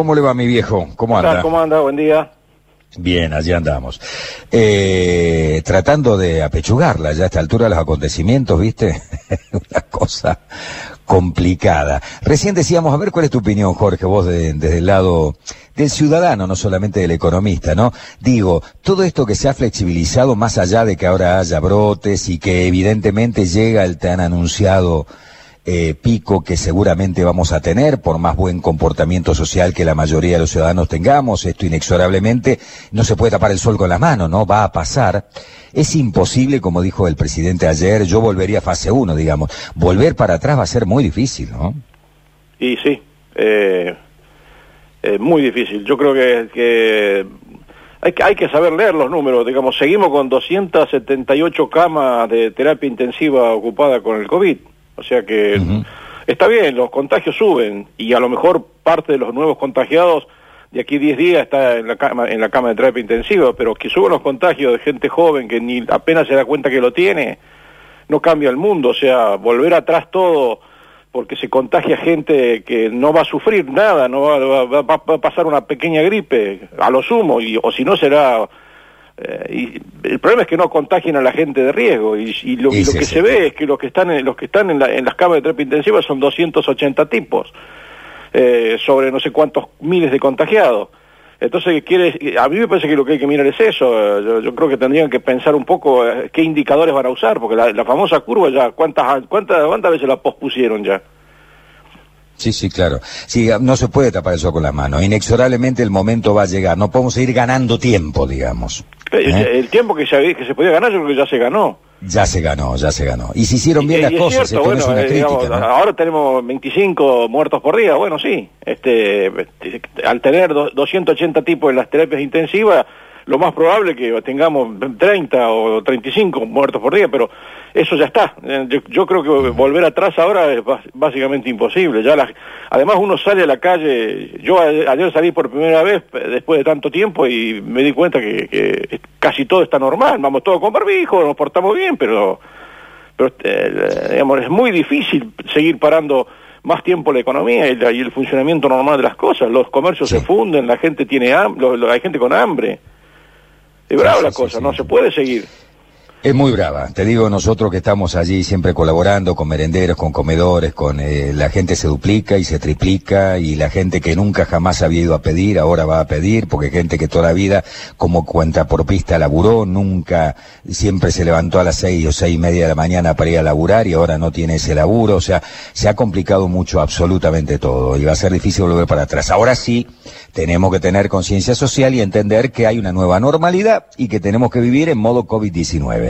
¿cómo le va mi viejo? ¿Cómo anda? ¿Cómo anda? Buen día. Bien, allí andamos. Eh, tratando de apechugarla ya a esta altura de los acontecimientos, ¿viste? Una cosa complicada. Recién decíamos, a ver cuál es tu opinión, Jorge, vos desde el lado del ciudadano, no solamente del economista, ¿no? Digo, todo esto que se ha flexibilizado más allá de que ahora haya brotes y que evidentemente llega el tan anunciado eh, pico que seguramente vamos a tener por más buen comportamiento social que la mayoría de los ciudadanos tengamos, esto inexorablemente no se puede tapar el sol con la mano, ¿no? Va a pasar. Es imposible, como dijo el presidente ayer, yo volvería a fase 1, digamos. Volver para atrás va a ser muy difícil, ¿no? Y sí, eh, muy difícil. Yo creo que, hay que hay que saber leer los números, digamos, seguimos con 278 camas de terapia intensiva ocupada con el COVID. O sea que está bien, los contagios suben y a lo mejor parte de los nuevos contagiados de aquí 10 días está en la cama, en la cama de terapia intensiva, pero que suban los contagios de gente joven que ni apenas se da cuenta que lo tiene, no cambia el mundo. O sea, volver atrás todo porque se contagia gente que no va a sufrir nada, no va, va a pasar una pequeña gripe, a lo sumo, y, o si no será y el problema es que no contagien a la gente de riesgo y, lo, que se ve es que los que están en, los que están en, las camas de terapia intensiva son 280 tipos eh, sobre no sé cuántos miles de contagiados. Entonces, quiere, a mí me parece que lo que hay que mirar es eso. Yo, creo que tendrían que pensar un poco eh, qué indicadores van a usar, porque la, famosa curva ya, ¿cuántas, cuántas, ¿cuántas veces la pospusieron ya? Sí, sí, claro. Sí, no se puede tapar eso con la mano. Inexorablemente el momento va a llegar. No podemos seguir ganando tiempo, digamos. ¿Eh? El tiempo que se, que se podía ganar, yo creo que ya se ganó. Ya se ganó, ya se ganó. Y se hicieron bien las cosas, esto es una eh, crítica, Ahora tenemos 25 muertos por día, bueno, sí. Este, al tener 280 tipos en las terapias intensivas, lo más probable es que tengamos 30 o 35 muertos por día, pero eso ya está. Eh, yo, creo que volver atrás ahora es básicamente imposible. Ya además uno sale a la calle, yo ayer salí por primera vez después de tanto tiempo y me di cuenta que, casi todo está normal, vamos todos con barbijo, nos portamos bien, pero, pero eh, digamos, es muy difícil seguir parando más tiempo la economía y, el funcionamiento normal de las cosas. Los comercios se funden, la gente tiene hambre, hay gente con hambre. Es brava la cosa, no se puede seguir. Es muy brava. Te digo, nosotros que estamos allí siempre colaborando con merenderos, con comedores, con eh, la gente se duplica y se triplica y la gente que nunca jamás había ido a pedir, ahora va a pedir, porque gente que toda la vida como cuenta por pista laburó, nunca, siempre se levantó a las seis o seis y media de la mañana para ir a laburar y ahora no tiene ese laburo. O sea, se ha complicado mucho absolutamente todo y va a ser difícil volver para atrás. Ahora sí, tenemos que tener conciencia social y entender que hay una nueva normalidad y que tenemos que vivir en modo COVID-19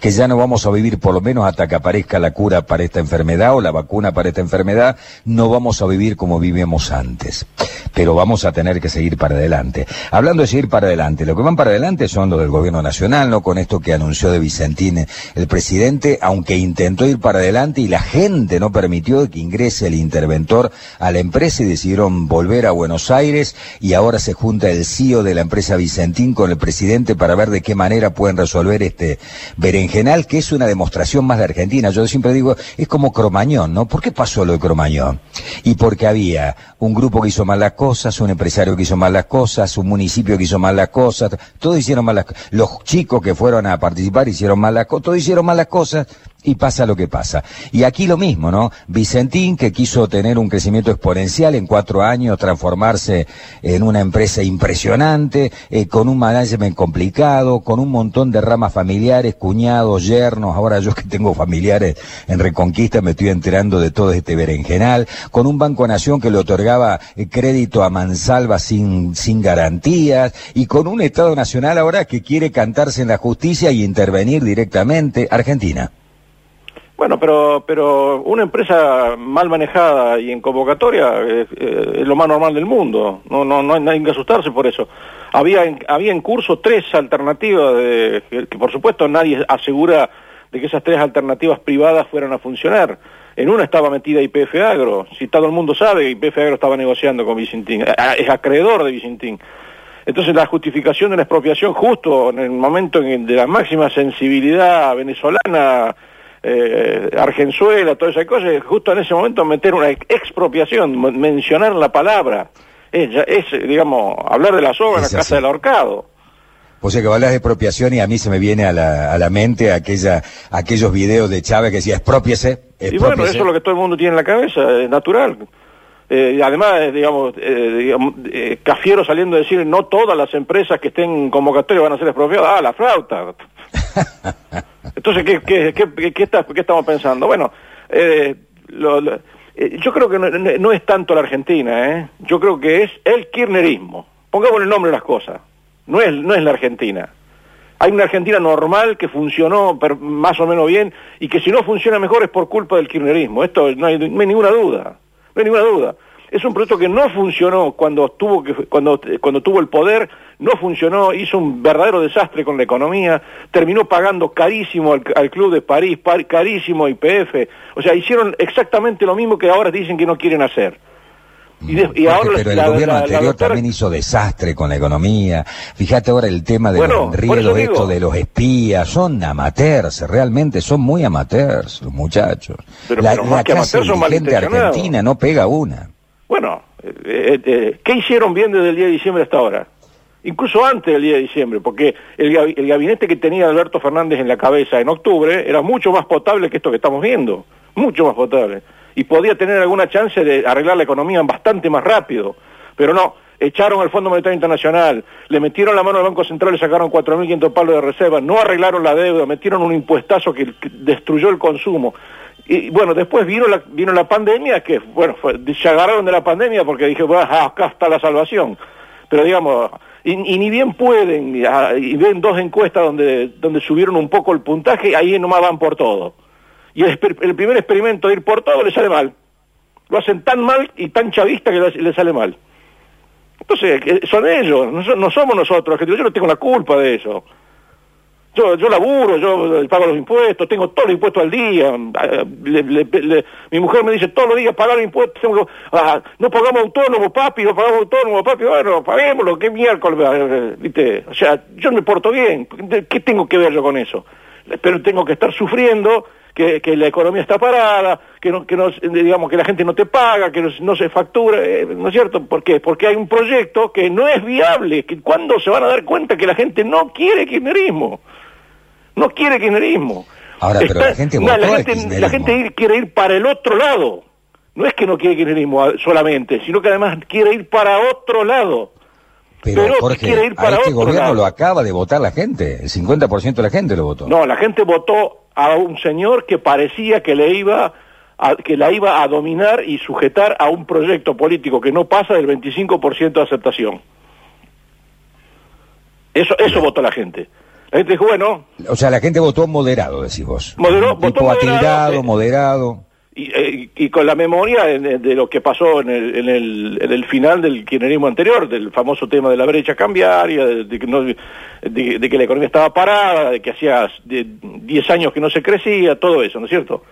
que ya no vamos a vivir por lo menos hasta que aparezca la cura para esta enfermedad o la vacuna para esta enfermedad, no vamos a vivir como vivíamos antes. Pero vamos a tener que seguir para adelante. Hablando de seguir para adelante, lo que van para adelante son los del gobierno nacional, ¿no? Con esto que anunció de Vicentín el presidente, aunque intentó ir para adelante y la gente no permitió que ingrese el interventor a la empresa y decidieron volver a Buenos Aires y ahora se junta el CEO de la empresa Vicentín con el presidente para ver de qué manera pueden resolver este que es una demostración más de Argentina. Yo siempre digo, es como Cromañón, ¿no? ¿Por qué pasó lo de Cromañón? Y porque había un grupo que hizo mal las cosas, un empresario que hizo mal las cosas, un municipio que hizo mal las cosas, todos hicieron mal las cosas. Los chicos que fueron a participar hicieron mal las cosas, todos hicieron mal las cosas y pasa lo que pasa. Y aquí lo mismo, ¿no? Vicentín, que quiso tener un crecimiento exponencial en cuatro años, transformarse en una empresa impresionante, eh, con un management complicado, con un montón de ramas familiares, cuñados, yernos, ahora yo que tengo familiares en Reconquista me estoy enterando de todo este berenjenal, con un Banco Nación que le otorgaba eh, crédito a mansalva sin, sin garantías, y con un Estado Nacional ahora que quiere cantarse en la justicia y intervenir directamente. Argentina. Bueno, pero, pero una empresa mal manejada y en convocatoria eh, eh, es lo más normal del mundo. No, no, no hay nadie que asustarse por eso. Había en, había en curso tres alternativas de, que, por supuesto nadie asegura de que esas tres alternativas privadas fueran a funcionar. En una estaba metida IPF Agro. Si todo el mundo sabe, IPF Agro estaba negociando con Vicentín. Es acreedor de Vicentín. Entonces la justificación de la expropiación justo en el momento de la máxima sensibilidad venezolana eh, Argenzuela, todas esas cosas, justo en ese momento meter una expropiación, mencionar la palabra, es, es digamos, hablar de la soga en la casa del ahorcado. O sea que hablas de expropiación y a mí se me viene a la, a la mente aquella, aquellos videos de Chávez que decía expropiese. Y bueno, eso es lo que todo el mundo tiene en la cabeza, es natural. Eh, además, digamos, eh, digamos eh, Cafiero saliendo a decir no todas las empresas que estén en convocatoria van a ser expropiadas. Ah, la flauta. Entonces, ¿qué, qué, qué, estamos pensando? Bueno, eh, lo, eh, yo creo que no, no, es tanto la Argentina, ¿eh? yo creo que es el kirchnerismo. Pongamos el nombre de las cosas. No es, no es la Argentina. Hay una Argentina normal que funcionó más o menos bien y que si no funciona mejor es por culpa del kirchnerismo. Esto no hay ninguna duda. No hay ninguna duda. Es un proyecto que no funcionó cuando tuvo, que, cuando, cuando tuvo el poder, no funcionó, hizo un verdadero desastre con la economía, terminó pagando carísimo al, al Club de París, par, carísimo IPF. O sea, hicieron exactamente lo mismo que ahora dicen que no quieren hacer. Y, de, y ahora pero la, el gobierno la, anterior doctora... también hizo desastre con la economía. Fíjate ahora el tema de bueno, los esto de los espías. Son amateurs, realmente son muy amateurs los muchachos. Pero, la, pero la clase dirigente argentina no pega una. Bueno, eh, eh, ¿qué hicieron bien desde el día de diciembre hasta ahora? Incluso antes del día de diciembre, porque el, gabinete que tenía Alberto Fernández en la cabeza en octubre era mucho más potable que esto que estamos viendo. Mucho más potable y podía tener alguna chance de arreglar la economía bastante más rápido. Pero no, echaron al Fondo Monetario Internacional, le metieron la mano al Banco Central y sacaron 4.500 palos de reserva, no arreglaron la deuda, metieron un impuestazo que destruyó el consumo. Y bueno, después vino la, vino la pandemia, que bueno, se agarraron de la pandemia porque dije, acá está la salvación. Pero digamos, y, ni bien pueden, y, y ven dos encuestas donde, donde subieron un poco el puntaje, ahí nomás van por todo y el, primer experimento de ir por todo le sale mal. Lo hacen tan mal y tan chavista que le sale mal. Entonces, son ellos, no somos nosotros, yo no tengo la culpa de eso. Yo, yo laburo, yo pago los impuestos, tengo todos los impuestos al día. Le, mi mujer me dice todos los días pagar impuestos. Tengo, ah, no pagamos autónomo, papi, no pagamos autónomo, papi. Bueno, paguémoslo, qué miércoles, ¿viste? O sea, yo me porto bien. ¿Qué tengo que ver yo con eso? Pero tengo que estar sufriendo que, que, la economía está parada, que no, que no, digamos que la gente no te paga, que no, se factura, eh, ¿no es cierto? ¿Por qué? Porque hay un proyecto que no es viable, que cuando se van a dar cuenta que la gente no quiere kirchnerismo, no quiere kirchnerismo. Ahora, está, pero la gente no, la, gente, la gente ir, quiere ir para el otro lado. No es que no quiere kirchnerismo solamente, sino que además quiere ir para otro lado. Pero, pero Jorge, quiere ir para a este gobierno lado. lo acaba de votar la gente, el 50% de la gente lo votó. No, la gente votó a un señor que parecía que le iba a, que la iba a dominar y sujetar a un proyecto político que no pasa del 25% de aceptación. Eso, eso votó la gente. La gente dijo, bueno... O sea, la gente votó moderado, decís vos. Moderó, votó moderado, atildado, eh, moderado. Y, eh, y, con la memoria de, de, lo que pasó en el, en, el, en el final del kirchnerismo anterior, del famoso tema de la brecha cambiaria, de, de que, no, de, de, que la economía estaba parada, de que hacía 10 años que no se crecía, todo eso, ¿no es cierto?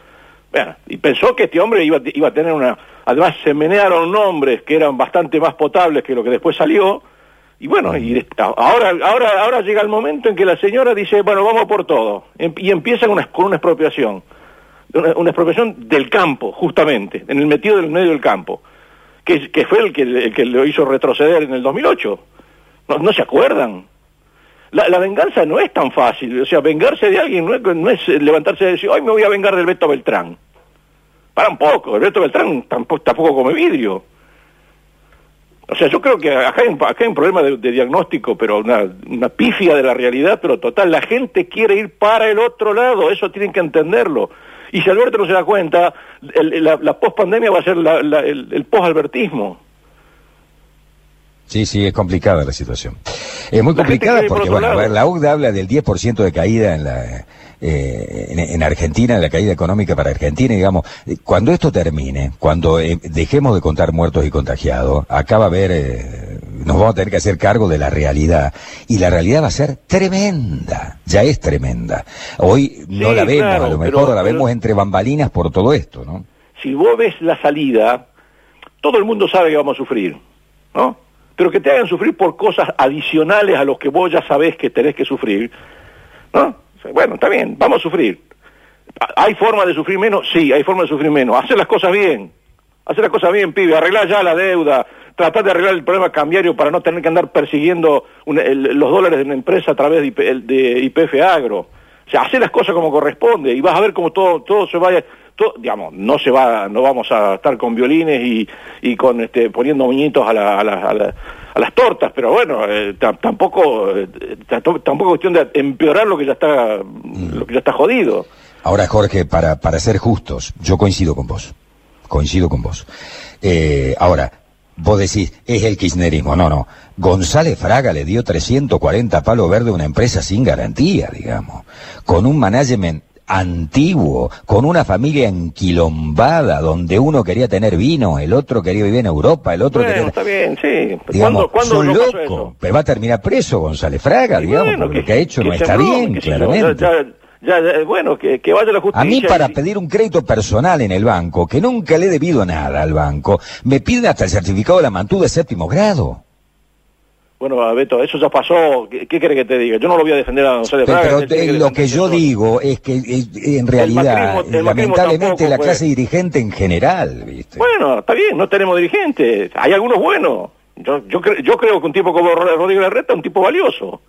Bueno, y pensó que este hombre iba, iba a tener una... Además se menearon nombres que eran bastante más potables que lo que después salió, y bueno, y ahora, ahora, ahora llega el momento en que la señora dice, bueno, vamos por todo, em, y empieza una, con una expropiación una, expropiación del campo, justamente, en el metido del medio del campo, que, que fue el que, el que lo hizo retroceder en el 2008. ¿No, no se acuerdan? La, la, venganza no es tan fácil, o sea, vengarse de alguien no es, es levantarse y decir, hoy me voy a vengar del Beto Beltrán. Para un poco, el Beto Beltrán tampoco, tampoco come vidrio. O sea, yo creo que acá hay un, acá hay un problema de, diagnóstico, pero una, pifia de la realidad, pero total. La gente quiere ir para el otro lado, eso tienen que entenderlo. Y si Alberto no se da cuenta, la, la post-pandemia va a ser el, el post-albertismo. Sí, sí, es complicada la situación. Es muy complicada porque, bueno, a ver, la UCDA habla del 10% de caída en la, eh, en, en, Argentina, en la caída económica para Argentina, digamos, cuando esto termine, cuando eh, dejemos de contar muertos y contagiados, acá va a haber, eh, nos vamos a tener que hacer cargo de la realidad. Y la realidad va a ser tremenda, ya es tremenda. Hoy no sí, la vemos, claro, a lo mejor pero, la vemos pero, entre bambalinas por todo esto, ¿no? Si vos ves la salida, todo el mundo sabe que vamos a sufrir, ¿no? Pero que te hagan sufrir por cosas adicionales a los que vos ya sabés que tenés que sufrir, ¿no? Bueno, está bien, vamos a sufrir. ¿Hay forma de sufrir menos? Sí, hay forma de sufrir menos. Hacer las cosas bien. Hacer las cosas bien, pibe. Arreglar ya la deuda. tratar de arreglar el problema cambiario para no tener que andar persiguiendo los dólares de una empresa a través de, IPF Agro. O sea, hacer las cosas como corresponde y vas a ver cómo todo, todo se vaya digamos, no se va, no vamos a estar con violines y, y con este, poniendo muñitos a, la, a, la, a, las tortas, pero bueno, eh, tampoco, eh, tampoco cuestión de empeorar lo que ya está, lo que ya está jodido. Ahora, Jorge, para, para ser justos, yo coincido con vos, coincido con vos. Eh, ahora, vos decís, es el kirchnerismo. No, no. González Fraga le dio 340 palos verdes a una empresa sin garantía, digamos. Con un management antiguo, con una familia enquilombada, donde uno quería tener vino, el otro quería vivir en Europa, el otro bueno, está bien, sí. Digamos, ¿Cuándo, loco, pero va a terminar preso González Fraga, digamos, porque lo que ha hecho no está bien, claramente. Ya, bueno, que, vaya la justicia. A mí para pedir un crédito personal en el banco, que nunca le he debido nada al banco, me piden hasta el certificado de la mantuda de séptimo grado. Bueno, Beto, eso ya pasó. ¿Qué, qué quiere que te diga? Yo no lo voy a defender a González Fraga. Pero, lo que yo digo es que en realidad, lamentablemente, la clase dirigente en general, ¿viste? Bueno, está bien, no tenemos dirigentes. Hay algunos buenos. Yo, yo, yo creo que un tipo como Rodrigo Larreta es un tipo valioso.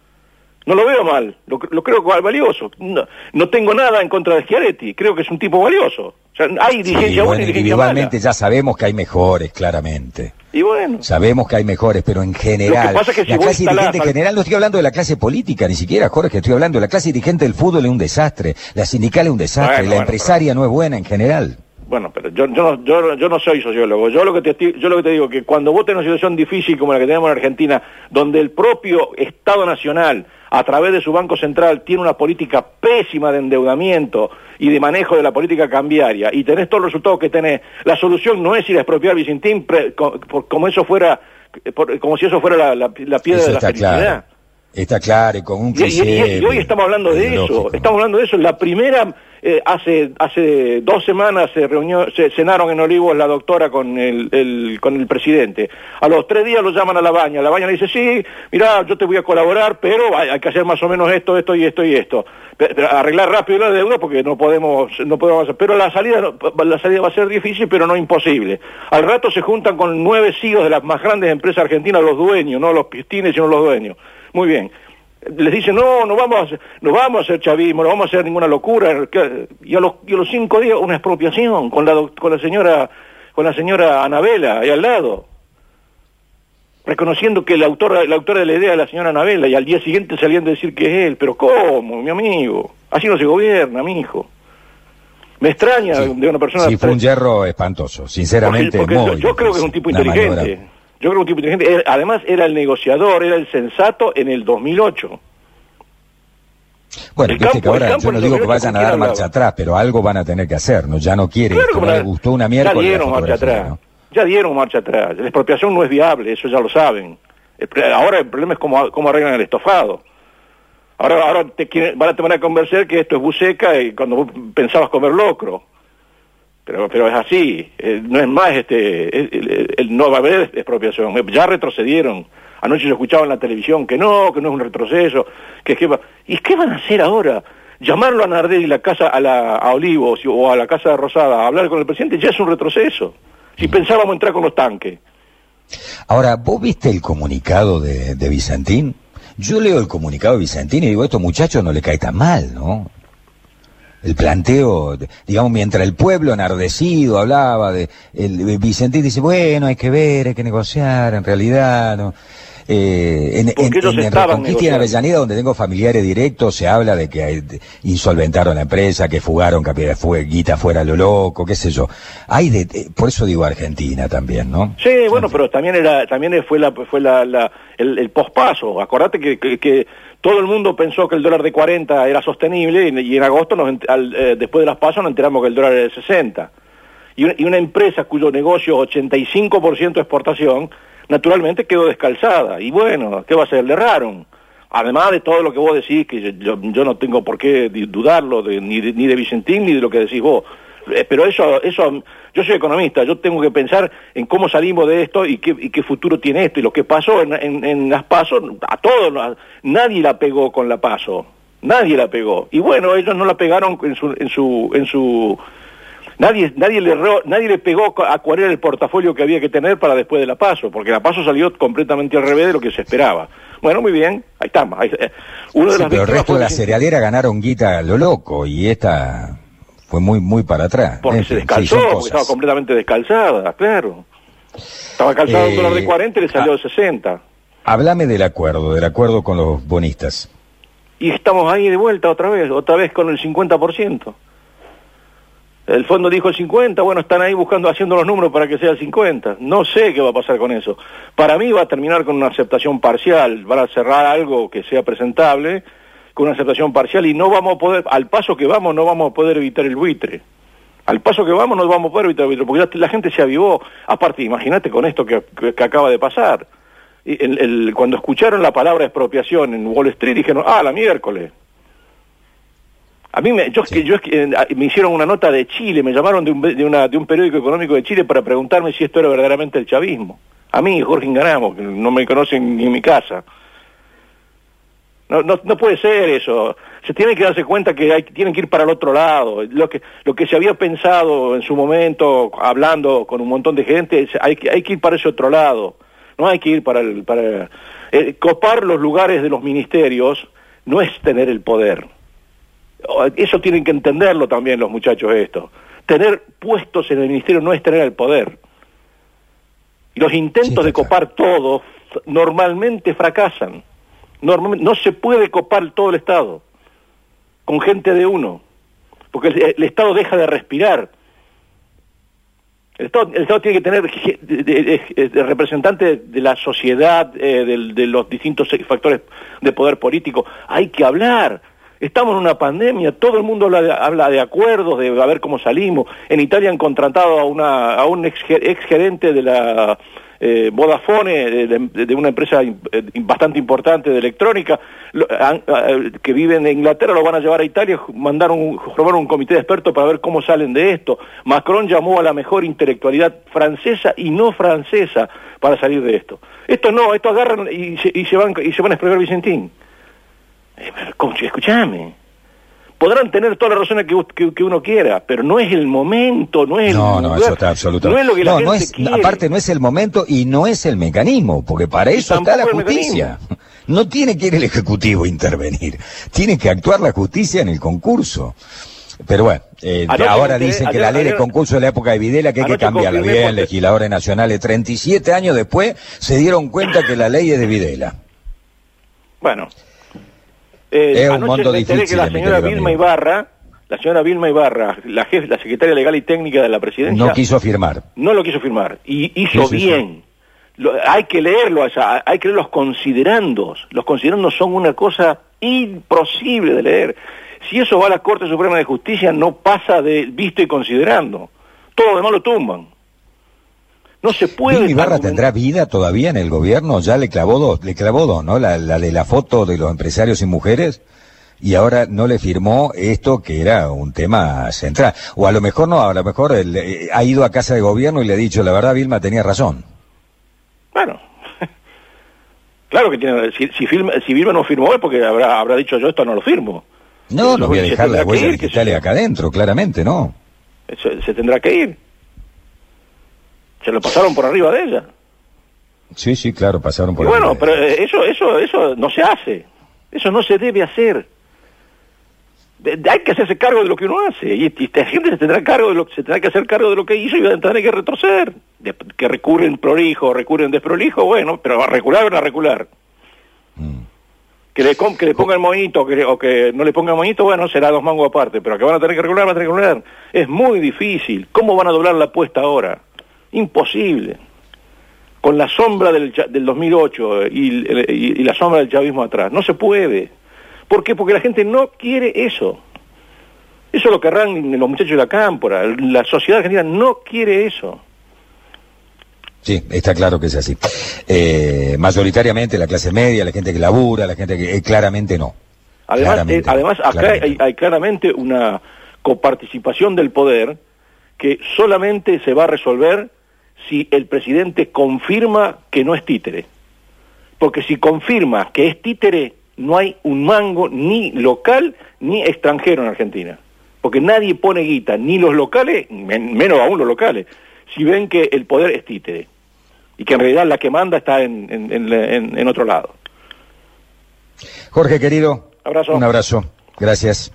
No lo veo mal, lo, lo creo valioso. No, tengo nada en contra de Schiaretti, creo que es un tipo valioso. O sea, hay dirigencia buena y dirigencia individualmente ya sabemos que hay mejores, claramente. Y bueno. Sabemos que hay mejores, pero en general, la clase dirigente en general, no estoy hablando de la clase política ni siquiera, Jorge, estoy hablando de la clase dirigente del fútbol es un desastre, la sindical es un desastre, la empresaria no es buena en general. Bueno, pero yo, yo, yo, yo no soy sociólogo. Yo lo que te yo lo que te digo que cuando vos tenés una situación difícil como la que tenemos en Argentina, donde el propio Estado Nacional a través de su Banco Central tiene una política pésima de endeudamiento y de manejo de la política cambiaria y tenés todos los resultados que tenés, la solución no es ir a expropiar Vicentín como eso fuera, como si eso fuera la, piedra de la felicidad. Está claro, y con un cliché. Y, hoy estamos hablando de eso, estamos hablando de eso. La primera, eh, hace hace dos semanas se reunió, se cenaron en Olivos la doctora con el, con el presidente. A los tres días lo llaman a la baña. La baña le dice, sí, mira, yo te voy a colaborar, pero hay, que hacer más o menos esto, esto y esto y esto. arreglar rápido la deuda porque no podemos, no podemos. Pero la salida, la salida va a ser difícil, pero no imposible. Al rato se juntan con nueve CEOs de las más grandes empresas argentinas, los dueños, no los pistines, sino los dueños muy bien. Les dice, no, no vamos, a, no vamos a hacer chavismo, no vamos a hacer ninguna locura. Y a los, y los cinco días una expropiación con la, con la señora con la señora Anabela ahí al lado. Reconociendo que el autor, la autora de la idea es la señora Anabela y al día siguiente saliendo a decir que es él. Pero ¿cómo, mi amigo? Así no se gobierna, mi hijo. Me extraña de una persona... Sí, fue un hierro espantoso, sinceramente. yo, creo que es un tipo inteligente. Yo creo que un tipo inteligente. Además, era el negociador, era el sensato en el 2008. Bueno, viste que ahora yo no digo que vayan a dar marcha atrás, pero algo van a tener que hacer, ¿no? Ya no quieren, no les gustó una mierda. Ya dieron marcha atrás. Ya dieron marcha atrás. La expropiación no es viable, eso ya lo saben. Ahora el problema es cómo, cómo arreglan el estofado. Ahora, ahora te quieren, van a tener que convencer que esto es buceca y cuando vos pensabas comer locro pero pero es así eh, no es más este el, no va a haber expropiación. Ya retrocedieron. Anoche yo escuchaba en la televisión que no que no es un retroceso que que y qué van a hacer ahora llamarlo a Nardelli la casa a la a Olivos o a la casa de Rosada a hablar con el presidente ya es un retroceso. Si pensábamos entrar con los tanques. Ahora vos viste el comunicado de, de Vicentín yo leo el comunicado de Vicentín y digo, estos muchachos no le cae tan mal, ¿no? El planteo, digamos, mientras el pueblo enardecido hablaba de, el, dice, bueno, hay que ver, hay que negociar, en realidad, ¿no? Eh, en, en, en Reconquista y en Avellaneda, donde tengo familiares directos, se habla de que insolventaron la empresa, que fugaron que fue, guita fuera lo loco, qué sé yo. Hay de, por eso digo Argentina también, ¿no? Sí, bueno, pero también era, también fue la, fue la, la el, el pospaso. Acordate que, que, todo el mundo pensó que el dólar de 40 era sostenible y, en agosto, nos, eh, después de las pasos, nos enteramos que el dólar era de 60. Y una, empresa cuyo negocio es 85% de exportación, naturalmente quedó descalzada. Y bueno, ¿qué va a ser? Le erraron. Además de todo lo que vos decís, que yo, yo no tengo por qué dudarlo de, ni, de, ni de Vicentín ni de lo que decís vos. Eh, pero eso, eso, yo soy economista, yo tengo que pensar en cómo salimos de esto y qué, y qué futuro tiene esto. Y lo que pasó en, en, las pasos, a todos, nadie la pegó con la paso, nadie la pegó. Y bueno, ellos no la pegaron en su, en su, en su Nadie, nadie, le, nadie le pegó a cuál era el portafolio que había que tener para después de la paso, porque la paso salió completamente al revés de lo que se esperaba. Bueno, muy bien, ahí estamos. Eh, uno de pero el resto de la cerealera ganaron guita lo loco y esta fue muy muy para atrás. Porque se descalzó, porque estaba completamente descalzada, claro. Estaba calzado un dólar de 40 y le salió de 60. Háblame del acuerdo, del acuerdo con los bonistas. Y estamos ahí de vuelta otra vez, otra vez con el 50%. El fondo dijo el 50, bueno, están ahí buscando, haciendo los números para que sea el 50. No sé qué va a pasar con eso. Para mí va a terminar con una aceptación parcial, van a cerrar algo que sea presentable, con una aceptación parcial y no vamos a poder, al paso que vamos, no vamos a poder evitar el buitre. Al paso que vamos no vamos a poder evitar el buitre, porque la gente se avivó. Aparte, imagínate con esto que, acaba de pasar. Cuando escucharon la palabra expropiación en Wall Street dijeron, ah, la miércoles. A mí me, yo, yo, eh, me hicieron una nota de Chile, me llamaron de un, de, una, de un periódico económico de Chile para preguntarme si esto era verdaderamente el chavismo. A mí, Jorge Inganamo, que no me conocen ni en mi casa. No, no, no puede ser eso. Se tiene que darse cuenta que hay, tienen que ir para el otro lado. Lo que, lo que se había pensado en su momento, hablando con un montón de gente, hay, que, hay que ir para ese otro lado. No hay que ir para el... Para, eh, copar los lugares de los ministerios no es tener el poder eso tienen que entenderlo también los muchachos esto. Tener puestos en el ministerio no es tener el poder. Y los intentos de copar todo normalmente fracasan. Normalmente, no se puede copar todo el Estado con gente de uno, porque el, Estado deja de respirar. El Estado, tiene que tener representantes de la sociedad, eh, de los distintos factores de poder político. Hay que hablar Estamos en una pandemia, todo el mundo habla de, acuerdos, de a ver cómo salimos. En Italia han contratado a, un ex, gerente de la eh, Vodafone, de, una empresa eh, bastante importante de electrónica, que vive en Inglaterra, lo van a llevar a Italia, mandaron, un comité de expertos para ver cómo salen de esto. Macron llamó a la mejor intelectualidad francesa y no francesa para salir de esto. Esto no, esto agarran y se, van, y se van a explicar Vicentín. Eh, escúchame. Podrán tener todas las razones que, que, uno quiera, pero no es el momento, no es el No, no, eso está absolutamente. No es lo que la gente es, quiere. Aparte, no es el momento y no es el mecanismo, porque para eso está la justicia. No tiene que ir el Ejecutivo a intervenir, tiene que actuar la justicia en el concurso. Pero bueno, eh, ahora dicen que la ley de concurso de la época de Videla que hay que cambiarla. Bien, legisladores nacionales, 37 años después se dieron cuenta que la ley es de Videla. Bueno, es un mundo difícil. que la señora Vilma Ibarra, la señora Vilma Ibarra, la jefe, la secretaria legal y técnica de la presidencia, no quiso firmar. No lo quiso firmar y hizo bien. hay que leerlo, hay que leer los considerandos. Los considerandos son una cosa imposible de leer. Si eso va a la Corte Suprema de Justicia, no pasa de visto y considerando. Todo lo demás lo tumban. No se puede. Ibarra tendrá vida todavía en el gobierno? Ya le clavó dos, le clavó dos, ¿no? La, de la foto de los empresarios y mujeres. Y ahora no le firmó esto que era un tema central. O a lo mejor no, a lo mejor él, eh, ha ido a casa de gobierno y le ha dicho, la verdad, Vilma tenía razón. Bueno, claro que tiene, si, si, si Vilma no firmó es porque habrá, habrá dicho yo esto no lo firmo. No, no voy a dejar la huella digitales acá adentro, claramente, ¿no? se tendrá que ir. Se lo pasaron por arriba de ella. Sí, sí, claro, pasaron por arriba. Bueno, pero eso, eso, eso no se hace. Eso no se debe hacer. hay que hacerse cargo de lo que uno hace y, esta gente se tendrá cargo de lo se tendrá que hacer cargo de lo que hizo y va a tener que retroceder que recurren prolijo recurren desprolijo bueno pero a recular van a recular mm. que le que le pongan moñito que, o que no le pongan moñito bueno será dos mangos aparte pero que van a tener que regular van a tener que regular es muy difícil cómo van a doblar la apuesta ahora Imposible. Con la sombra del, del 2008 y, la sombra del chavismo atrás. No se puede. ¿Por qué? Porque la gente no quiere eso. Eso lo querrán los muchachos de la cámpora. La sociedad argentina no quiere eso. Sí, está claro que es así. Eh, mayoritariamente la clase media, la gente que labura, la gente que... Eh, claramente no. Además, eh, además acá hay, claramente una coparticipación del poder que solamente se va a resolver si el presidente confirma que no es títere. Porque si confirma que es títere, no hay un mango ni local ni extranjero en Argentina. Porque nadie pone guita, ni los locales, menos aún los locales, si ven que el poder es títere y que en realidad la que manda está en, en, en otro lado. Jorge, querido. Abrazo. Un abrazo. Gracias.